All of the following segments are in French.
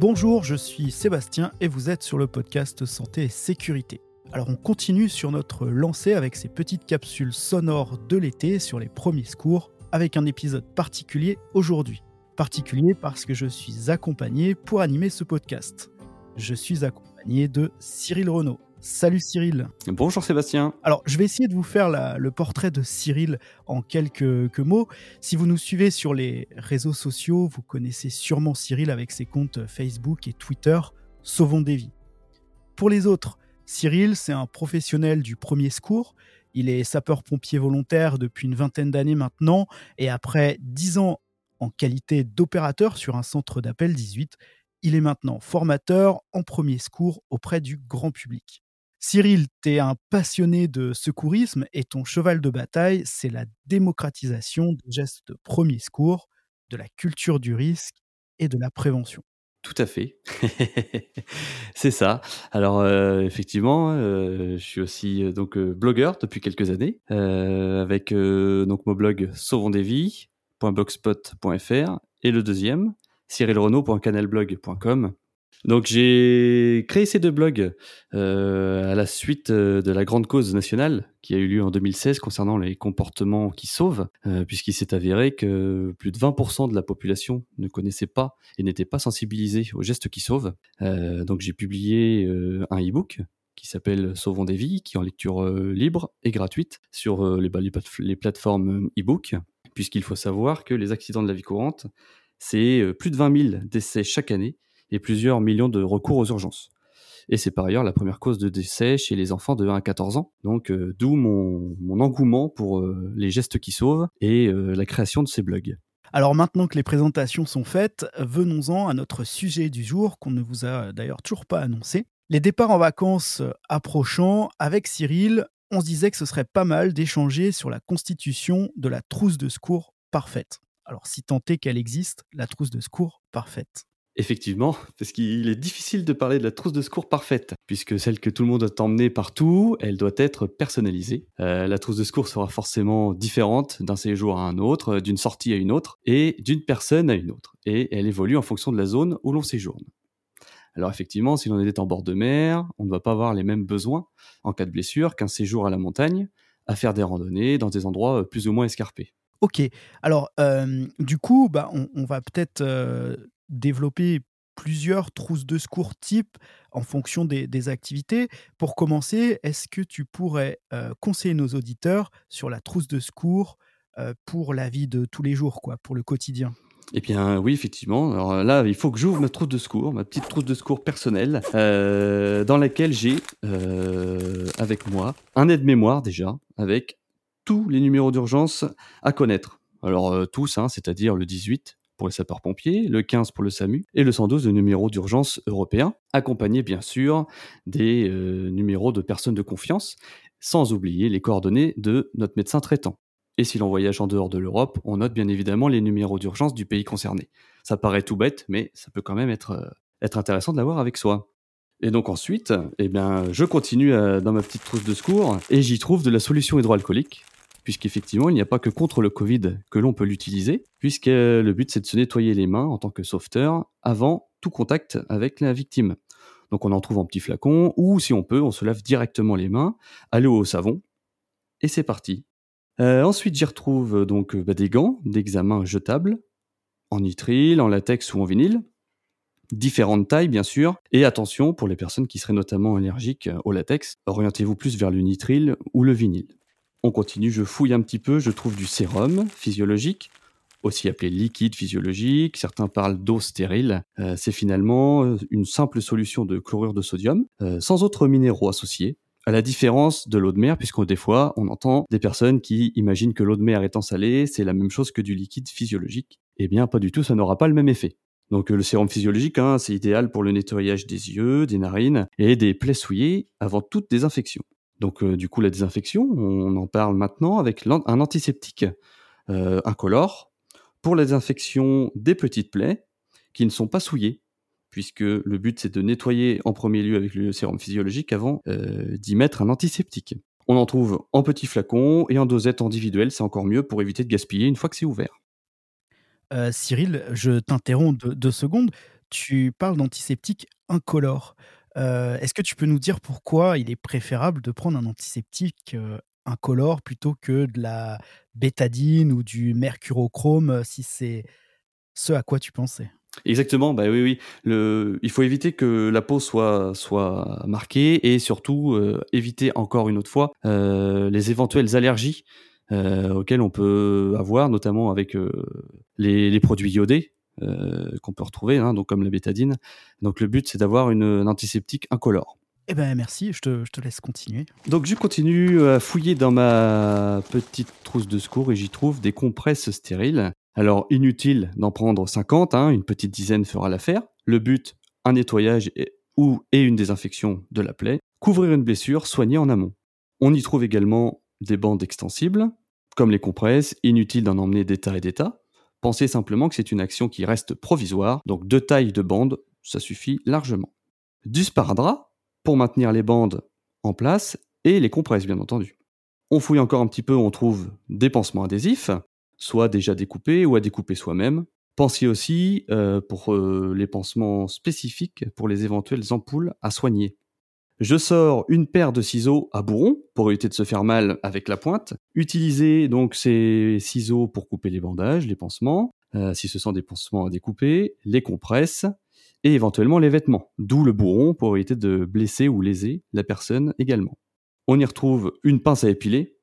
Bonjour, je suis Sébastien et vous êtes sur le podcast Santé et Sécurité. Alors on continue sur notre lancée avec ces petites capsules sonores de l'été sur les premiers secours avec un épisode particulier aujourd'hui. Particulier parce que je suis accompagné pour animer ce podcast. Je suis accompagné de Cyril Renaud. Salut Cyril. Bonjour Sébastien. Alors, je vais essayer de vous faire le portrait de Cyril en quelques, mots. Si vous nous suivez sur les réseaux sociaux, vous connaissez sûrement Cyril avec ses comptes Facebook et Twitter Sauvons des vies. Pour les autres, Cyril, c'est un professionnel du premier secours. Il est sapeur-pompier volontaire depuis une vingtaine d'années maintenant et après dix ans en qualité d'opérateur sur un centre d'appel 18, il est maintenant formateur en premier secours auprès du grand public. Cyril, tu un passionné de secourisme et ton cheval de bataille, c'est la démocratisation des gestes de premier secours, de la culture du risque et de la prévention. Tout à fait. c'est ça. Alors euh, effectivement, euh, je suis aussi euh, donc blogueur depuis quelques années avec mon blog sauvonsdesvies.blogspot.fr et le deuxième cyrilrenaud.canalblog.com donc j'ai créé ces deux blogs euh, à la suite euh, de la grande cause nationale qui a eu lieu en 2016 concernant les comportements qui sauvent, euh, puisqu'il s'est avéré que plus de 20% de la population ne connaissait pas et n'était pas sensibilisée aux gestes qui sauvent. donc j'ai publié un e-book qui s'appelle Sauvons des vies, qui est en lecture libre et gratuite sur les, les plateformes e-book, puisqu'il faut savoir que les accidents de la vie courante, c'est plus de 20 000 décès chaque année et plusieurs millions de recours aux urgences. Et c'est par ailleurs la première cause de décès chez les enfants de 1 à 14 ans. Donc euh, d'où mon, engouement pour euh, les gestes qui sauvent et euh, la création de ces blogs. Alors maintenant que les présentations sont faites, venons-en à notre sujet du jour qu'on ne vous a d'ailleurs toujours pas annoncé. Les départs en vacances approchant, avec Cyril, on se disait que ce serait pas mal d'échanger sur la constitution de la trousse de secours parfaite. Alors si tant est qu'elle existe, la trousse de secours parfaite. Effectivement, parce qu'il est difficile de parler de la trousse de secours parfaite, puisque celle que tout le monde doit emmener partout, elle doit être personnalisée. Euh, la trousse de secours sera forcément différente d'un séjour à un autre, d'une sortie à une autre, et d'une personne à une autre. Et elle évolue en fonction de la zone où l'on séjourne. Alors effectivement, si l'on est en bord de mer, on ne va pas avoir les mêmes besoins en cas de blessure qu'un séjour à la montagne, à faire des randonnées dans des endroits euh, plus ou moins escarpés. Ok, alors euh, du coup, bah, on, va peut-être développer plusieurs trousses de secours type en fonction des, activités. Pour commencer, est-ce que tu pourrais euh, conseiller nos auditeurs sur la trousse de secours euh, pour la vie de tous les jours, quoi, pour le quotidien? Eh bien, oui, effectivement. Alors là, il faut que j'ouvre ma trousse de secours, ma petite trousse de secours personnelle, euh, dans laquelle j'ai avec moi un aide-mémoire déjà, avec tous les numéros d'urgence à connaître. Alors tous, hein, c'est-à-dire le 18, pour les sapeurs-pompiers, le 15 pour le SAMU et le 112 de numéro d'urgence européen, accompagné bien sûr des euh, numéros de personnes de confiance, sans oublier les coordonnées de notre médecin traitant. Et si l'on voyage en dehors de l'Europe, on note bien évidemment les numéros d'urgence du pays concerné. Ça paraît tout bête, mais ça peut quand même être, euh, intéressant de l'avoir avec soi. Et donc ensuite, eh bien, je continue euh, dans ma petite trousse de secours et j'y trouve de la solution hydroalcoolique puisqu'effectivement, il n'y a pas que contre le Covid que l'on peut l'utiliser, puisque le but, c'est de se nettoyer les mains en tant que sauveteur avant tout contact avec la victime. Donc on en trouve en petit flacon, ou si on peut, on se lave directement les mains à l'eau au savon, et c'est parti. Euh, ensuite, j'y retrouve donc bah, des gants d'examen jetables, en nitrile, en latex ou en vinyle, différentes tailles bien sûr, et attention pour les personnes qui seraient notamment allergiques au latex, orientez-vous plus vers le nitrile ou le vinyle. On continue, je fouille un petit peu, je trouve du sérum physiologique, aussi appelé liquide physiologique, certains parlent d'eau stérile. Euh, c'est finalement euh, une simple solution de chlorure de sodium, euh, sans autres minéraux associés, à la différence de l'eau de mer, puisque des fois, on entend des personnes qui imaginent que l'eau de mer étant salée, c'est la même chose que du liquide physiologique. Eh bien, pas du tout, ça n'aura pas le même effet. Donc le sérum physiologique, hein, c'est idéal pour le nettoyage des yeux, des narines et des plaies souillées avant toute désinfection. Donc, euh, du coup, la désinfection, on en parle maintenant avec un antiseptique euh, incolore pour la désinfection des petites plaies qui ne sont pas souillées, puisque le but c'est de nettoyer en premier lieu avec le sérum physiologique avant euh, d'y mettre un antiseptique. On en trouve en petits flacons et en dosette individuelle, c'est encore mieux pour éviter de gaspiller une fois que c'est ouvert. Cyril, je t'interromps deux, secondes. tu parles d'antiseptique incolore. Heu, est-ce que tu peux nous dire pourquoi il est préférable de prendre un antiseptique, heu, incolore plutôt que de la bétadine ou du mercurochrome, heu, si c'est ce à quoi tu pensais? Exactement, bah, oui, oui. Il faut éviter que la peau soit marquée et surtout, éviter encore une autre fois, les éventuelles allergies, auxquelles on peut avoir, notamment avec, les les produits iodés, qu'on peut retrouver, hein, donc comme la bétadine. Donc le but, c'est d'avoir une, un antiseptique incolore. Eh ben, merci, je te je te laisse continuer. Donc je continue à fouiller dans ma petite trousse de secours et j'y trouve des compresses stériles. Alors inutile d'en prendre 50, hein, une petite dizaine fera l'affaire. Le but, un nettoyage et, ou et une désinfection de la plaie. Couvrir une blessure, soigner en amont. On y trouve également des bandes extensibles, comme les compresses, inutile d'en emmener des tas et des tas. Pensez simplement que c'est une action qui reste provisoire, donc deux tailles de bandes, ça suffit largement. Du sparadrap, pour maintenir les bandes en place et les compresses, bien entendu. On fouille encore un petit peu, on trouve des pansements adhésifs, soit déjà découpés ou à découper soi-même. Pensez aussi euh, pour euh, les pansements spécifiques pour les éventuelles ampoules à soigner. Je sors une paire de ciseaux à bourron pour éviter de se faire mal avec la pointe. Utilisez donc ces ciseaux pour couper les bandages, les pansements, euh, si ce sont des pansements à découper, les compresses, et éventuellement les vêtements, d'où le bourron pour éviter de blesser ou léser la personne également. On y retrouve une pince à épiler,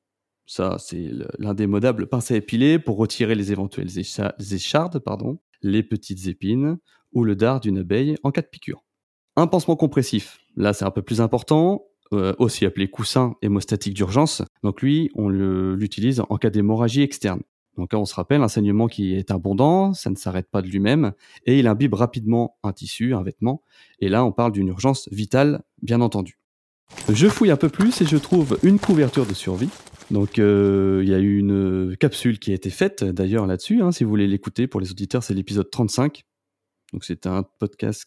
ça c'est l'indémodable pince à épiler pour retirer les éventuelles échardes, pardon, les petites épines ou le dard d'une abeille en cas de piqûre. Un pansement compressif, là c'est un peu plus important, euh, aussi appelé coussin hémostatique d'urgence. Donc lui, on l'utilise en cas d'hémorragie externe. Donc on se rappelle, un saignement qui est abondant, ça ne s'arrête pas de lui-même, et il imbibe rapidement un tissu, un vêtement, et là on parle d'une urgence vitale, bien entendu. Je fouille un peu plus et je trouve une couverture de survie. Donc euh, il y a eu une capsule qui a été faite d'ailleurs là-dessus, hein, si vous voulez l'écouter pour les auditeurs, c'est l'épisode 35. Donc c'est un podcast,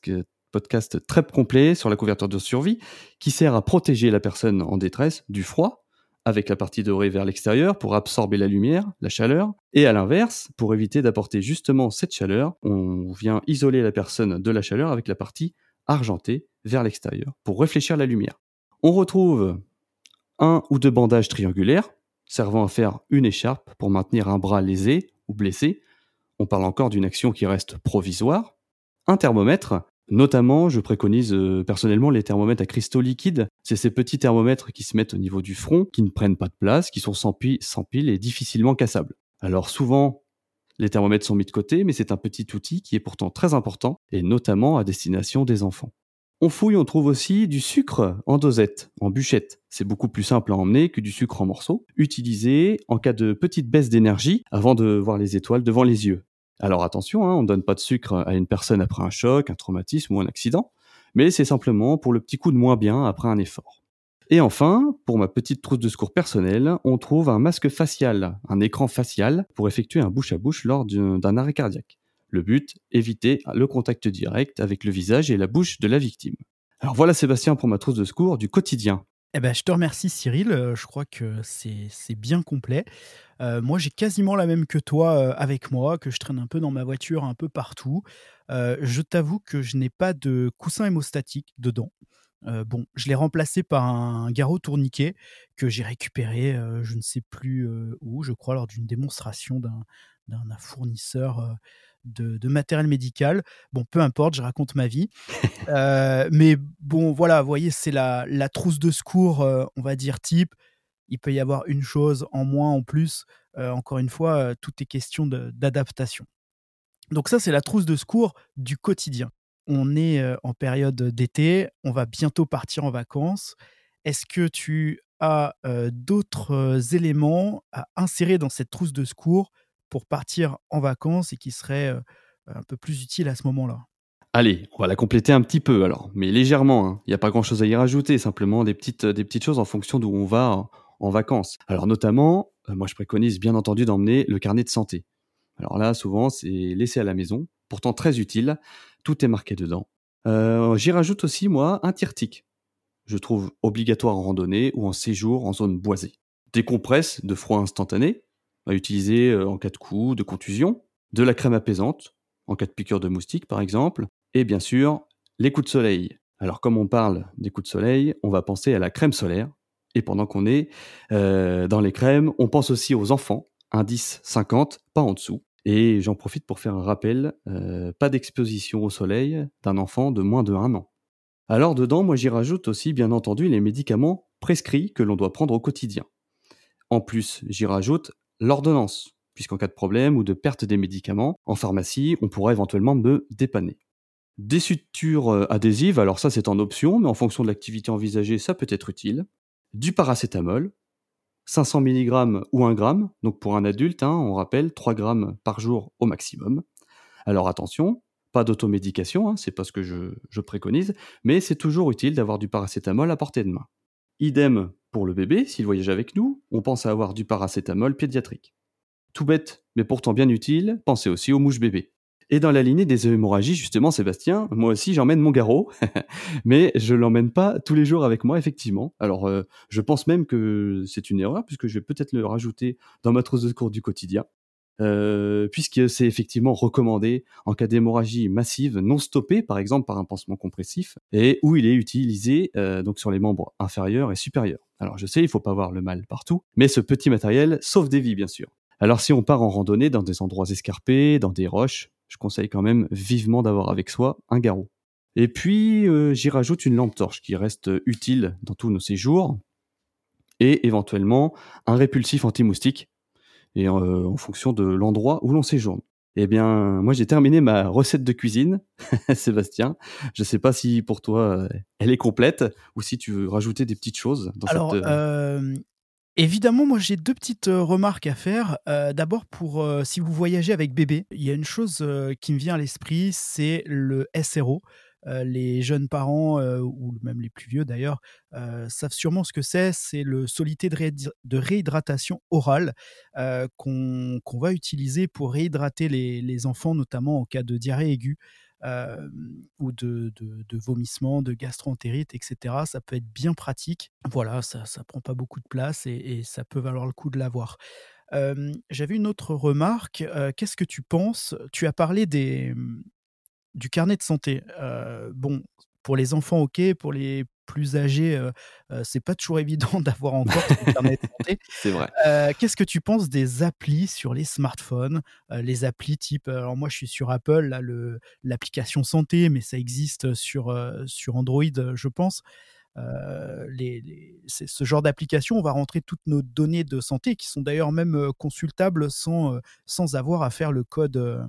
podcast très complet sur la couverture de survie qui sert à protéger la personne en détresse du froid, avec la partie dorée vers l'extérieur pour absorber la lumière, la chaleur, et à l'inverse, pour éviter d'apporter justement cette chaleur, on vient isoler la personne de la chaleur avec la partie argentée vers l'extérieur pour réfléchir la lumière. On retrouve un ou deux bandages triangulaires servant à faire une écharpe pour maintenir un bras lésé ou blessé. On parle encore d'une action qui reste provisoire. Un thermomètre Notamment, je préconise euh, personnellement les thermomètres à cristaux liquides. C'est ces petits thermomètres qui se mettent au niveau du front, qui ne prennent pas de place, qui sont sans, sans pile et difficilement cassables. Alors souvent, les thermomètres sont mis de côté, mais c'est un petit outil qui est pourtant très important, et notamment à destination des enfants. On fouille, on trouve aussi du sucre en dosette, en bûchette. C'est beaucoup plus simple à emmener que du sucre en morceaux, utilisé en cas de petite baisse d'énergie avant de voir les étoiles devant les yeux. Alors attention, hein, on ne donne pas de sucre à une personne après un choc, un traumatisme ou un accident, mais c'est simplement pour le petit coup de moins bien après un effort. Et enfin, pour ma petite trousse de secours personnelle, on trouve un masque facial, un écran facial pour effectuer un bouche à bouche lors d'un arrêt cardiaque. Le but, éviter le contact direct avec le visage et la bouche de la victime. Alors voilà Sébastien pour ma trousse de secours du quotidien. Eh ben, je te remercie Cyril, euh, je crois que c'est bien complet. Euh, moi j'ai quasiment la même que toi euh, avec moi, que je traîne un peu dans ma voiture, un peu partout. je t'avoue que je n'ai pas de coussin hémostatique dedans. Bon, je l'ai remplacé par un garrot tourniquet que j'ai récupéré, je ne sais plus où, je crois lors d'une démonstration d'un fournisseur de, matériel médical. Bon, peu importe, je raconte ma vie. Euh, mais bon, voilà, vous voyez, c'est la, trousse de secours, euh, on va dire type. Il peut y avoir une chose en moins, en plus. Euh, encore une fois, tout est question d'adaptation. Donc ça, c'est la trousse de secours du quotidien. On est en période d'été, on va bientôt partir en vacances. Est-ce que tu as d'autres éléments à insérer dans cette trousse de secours pour partir en vacances et qui serait euh, un peu plus utile à ce moment-là? Allez, on va la compléter un petit peu alors, mais légèrement. Hein. Il n'y a pas grand-chose à y rajouter, simplement des petites, des petites choses en fonction d'où on va en, vacances. Alors notamment, moi je préconise bien entendu d'emmener le carnet de santé. Alors là, souvent, c'est laissé à la maison, pourtant très utile. Tout est marqué dedans. Euh, j'y rajoute aussi, moi, un tirtique. Je trouve obligatoire en randonnée ou en séjour en zone boisée. Des compresses de froid instantané, à utiliser euh, en cas de coup, de contusion, de la crème apaisante, en cas de piqûre de moustique par exemple, Et bien sûr, les coups de soleil. Alors comme on parle des coups de soleil, on va penser à la crème solaire. Et pendant qu'on est euh, dans les crèmes, on pense aussi aux enfants, indice 50, pas en dessous. Et j'en profite pour faire un rappel, euh, pas d'exposition au soleil d'un enfant de moins de 1 an. Alors dedans, moi j'y rajoute aussi bien entendu les médicaments prescrits que l'on doit prendre au quotidien. En plus, j'y rajoute l'ordonnance, puisqu'en cas de problème ou de perte des médicaments, en pharmacie, on pourra éventuellement me dépanner. Des sutures euh, adhésives, alors ça c'est en option, mais en fonction de l'activité envisagée, ça peut être utile. Du paracétamol, 500 mg ou 1 g, donc pour un adulte, hein, on rappelle 3 g par jour au maximum. Alors attention, pas d'automédication, hein, c'est pas ce que je, préconise, mais c'est toujours utile d'avoir du paracétamol à portée de main. Idem pour le bébé, s'il voyage avec nous, on pense à avoir du paracétamol pédiatrique. Tout bête, mais pourtant bien utile, pensez aussi aux mouches bébés. Et dans la lignée des hémorragies, justement, Sébastien, moi aussi j'emmène mon garrot, mais je l'emmène pas tous les jours avec moi, effectivement. Alors, euh, je pense même que c'est une erreur, puisque je vais peut-être le rajouter dans ma trousse de secours du quotidien. Euh, puisque c'est effectivement recommandé en cas d'hémorragie massive non stoppée, par exemple par un pansement compressif, et où il est utilisé euh, donc sur les membres inférieurs et supérieurs. Alors je sais, il faut pas avoir le mal partout, mais ce petit matériel sauve des vies, bien sûr. Alors si on part en randonnée dans des endroits escarpés, dans des roches, je conseille quand même vivement d'avoir avec soi un garrot. Et puis, euh, j'y rajoute une lampe torche qui reste utile dans tous nos séjours, et éventuellement un répulsif anti-moustique, et euh, en fonction de l'endroit où l'on séjourne. Eh bien, moi j'ai terminé ma recette de cuisine, Sébastien. Je ne sais pas si pour toi elle est complète ou si tu veux rajouter des petites choses dans Alors, cette. Euh, Évidemment, moi j'ai deux petites euh, remarques à faire. Euh, d'abord, pour euh, si vous voyagez avec bébé, il y a une chose qui me vient à l'esprit, c'est le SRO. les jeunes parents, ou même les plus vieux d'ailleurs, savent sûrement ce que c'est. C'est le solité de, réhydratation orale qu'on va utiliser pour réhydrater les, les, enfants, notamment en cas de diarrhée aiguë ou de, de, vomissements, de gastroentérite, etc. Ça peut être bien pratique. Voilà, ça ne prend pas beaucoup de place et, ça peut valoir le coup de l'avoir. J'avais une autre remarque. Qu'est-ce que tu penses? Tu as parlé des, du carnet de santé. bon, pour les enfants, ok. Pour les plus âgés, euh, euh, c'est pas toujours évident d'avoir encore de santé. c'est vrai. Euh, qu'est-ce que tu penses des applis sur les smartphones Les applis type, alors moi je suis sur Apple, là, l'application santé, mais ça existe sur, sur Android, je pense. C'est ce genre d'application, on va rentrer toutes nos données de santé qui sont d'ailleurs même consultables sans, sans avoir à faire le code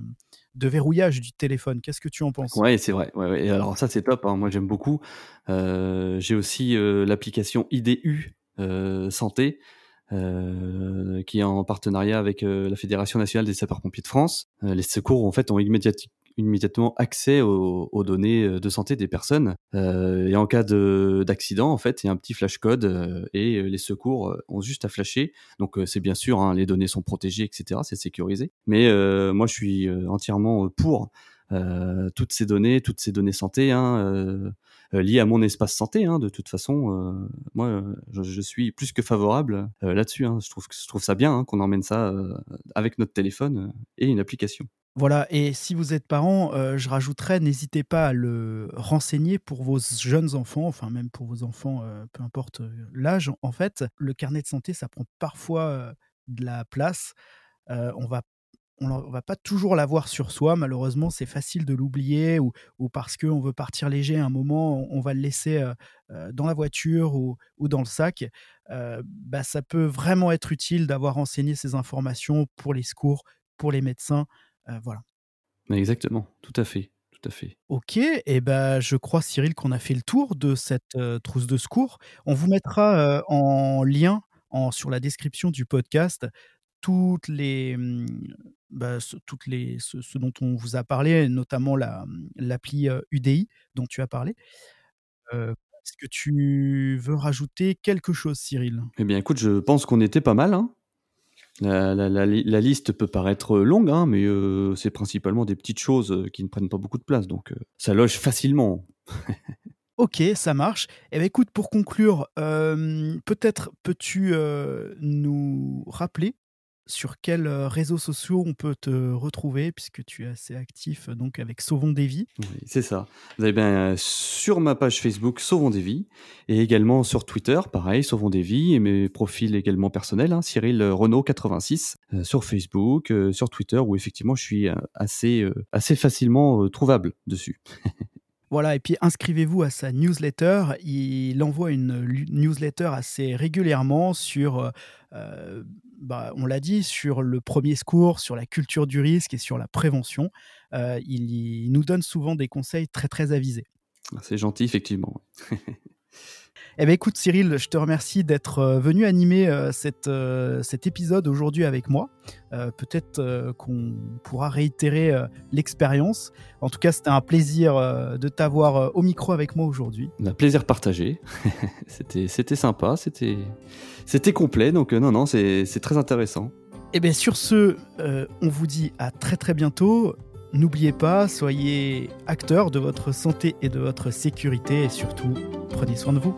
de verrouillage du téléphone. Qu'est-ce que tu en penses? Ouais, c'est vrai. Alors ça, c'est top. Hein. Moi, j'aime beaucoup. Euh, j'ai aussi euh, l'application IDU euh, Santé. qui est en partenariat avec la Fédération nationale des sapeurs-pompiers de France. les secours, en fait, ont immédiatement immédiatement accès aux, données euh, de santé des personnes. Euh, et en cas d'accident, en fait, il y a un petit flash code euh, et les secours ont juste à flasher. Donc c'est bien sûr, hein, les données sont protégées, etc. C'est sécurisé. Mais moi, je suis entièrement pour toutes ces données, toutes ces données santé, hein, liées à mon espace santé. Hein, de toute façon, moi, je, suis plus que favorable là-dessus. Je trouve je trouve ça bien qu'on emmène ça avec notre téléphone et une application. Voilà, et si vous êtes parent, euh, je rajouterais, n'hésitez pas à le renseigner pour vos jeunes enfants, enfin même pour vos enfants, euh, peu importe euh, l'âge. En fait, le carnet de santé, ça prend parfois de la place. on va on va pas toujours l'avoir sur soi, malheureusement, c'est facile de l'oublier ou, parce qu'on veut partir léger à un moment, on, va le laisser dans la voiture ou, dans le sac. bah, ça peut vraiment être utile d'avoir renseigné ces informations pour les secours, pour les médecins. Euh, voilà. Exactement, tout à fait. Tout à fait. Ok, et eh ben je crois Cyril qu'on a fait le tour de cette euh, trousse de secours. On vous mettra euh, en lien en, sur la description du podcast toutes les, mmh, bah, ce, toutes les, ce, dont on vous a parlé, notamment la, mmh, l'appli UDI dont tu as parlé. est-ce que tu veux rajouter quelque chose, Cyril? Eh bien, écoute, je pense qu'on était pas mal. Hein la, liste peut paraître longue, hein, mais euh, c'est principalement des petites choses euh, qui ne prennent pas beaucoup de place, donc euh, ça loge facilement. ok, ça marche. Eh bien, écoute, pour conclure, peut-être peux-tu nous rappeler sur quels réseaux sociaux on peut te retrouver, puisque tu es assez actif donc avec Sauvons des vies. Oui, c'est ça. Vous avez bien sur ma page Facebook Sauvons des vies et également sur Twitter, pareil, Sauvons des vies et mes profils également personnels, hein, Cyril Renault 86 sur Facebook, sur Twitter où effectivement je suis assez, assez facilement trouvable dessus. Voilà, et puis inscrivez-vous à sa newsletter. Il envoie une newsletter assez régulièrement sur, euh, euh, bah, on l'a dit, sur le premier secours, sur la culture du risque et sur la prévention. Euh, il, nous donne souvent des conseils très très avisés. Ah, c'est gentil, effectivement. Eh bien, écoute, Cyril, je te remercie d'être euh, venu animer euh, cette, euh, cet épisode aujourd'hui avec moi. Peut-être qu'on pourra réitérer l'expérience. En tout cas, c'était un plaisir de t'avoir au micro avec moi aujourd'hui. Un plaisir partagé. c'était sympa, c'était complet. Donc, non, non, c'est très intéressant. Eh bien, sur ce, on vous dit à très très bientôt. N'oubliez pas, soyez acteurs de votre santé et de votre sécurité et surtout, prenez soin de vous.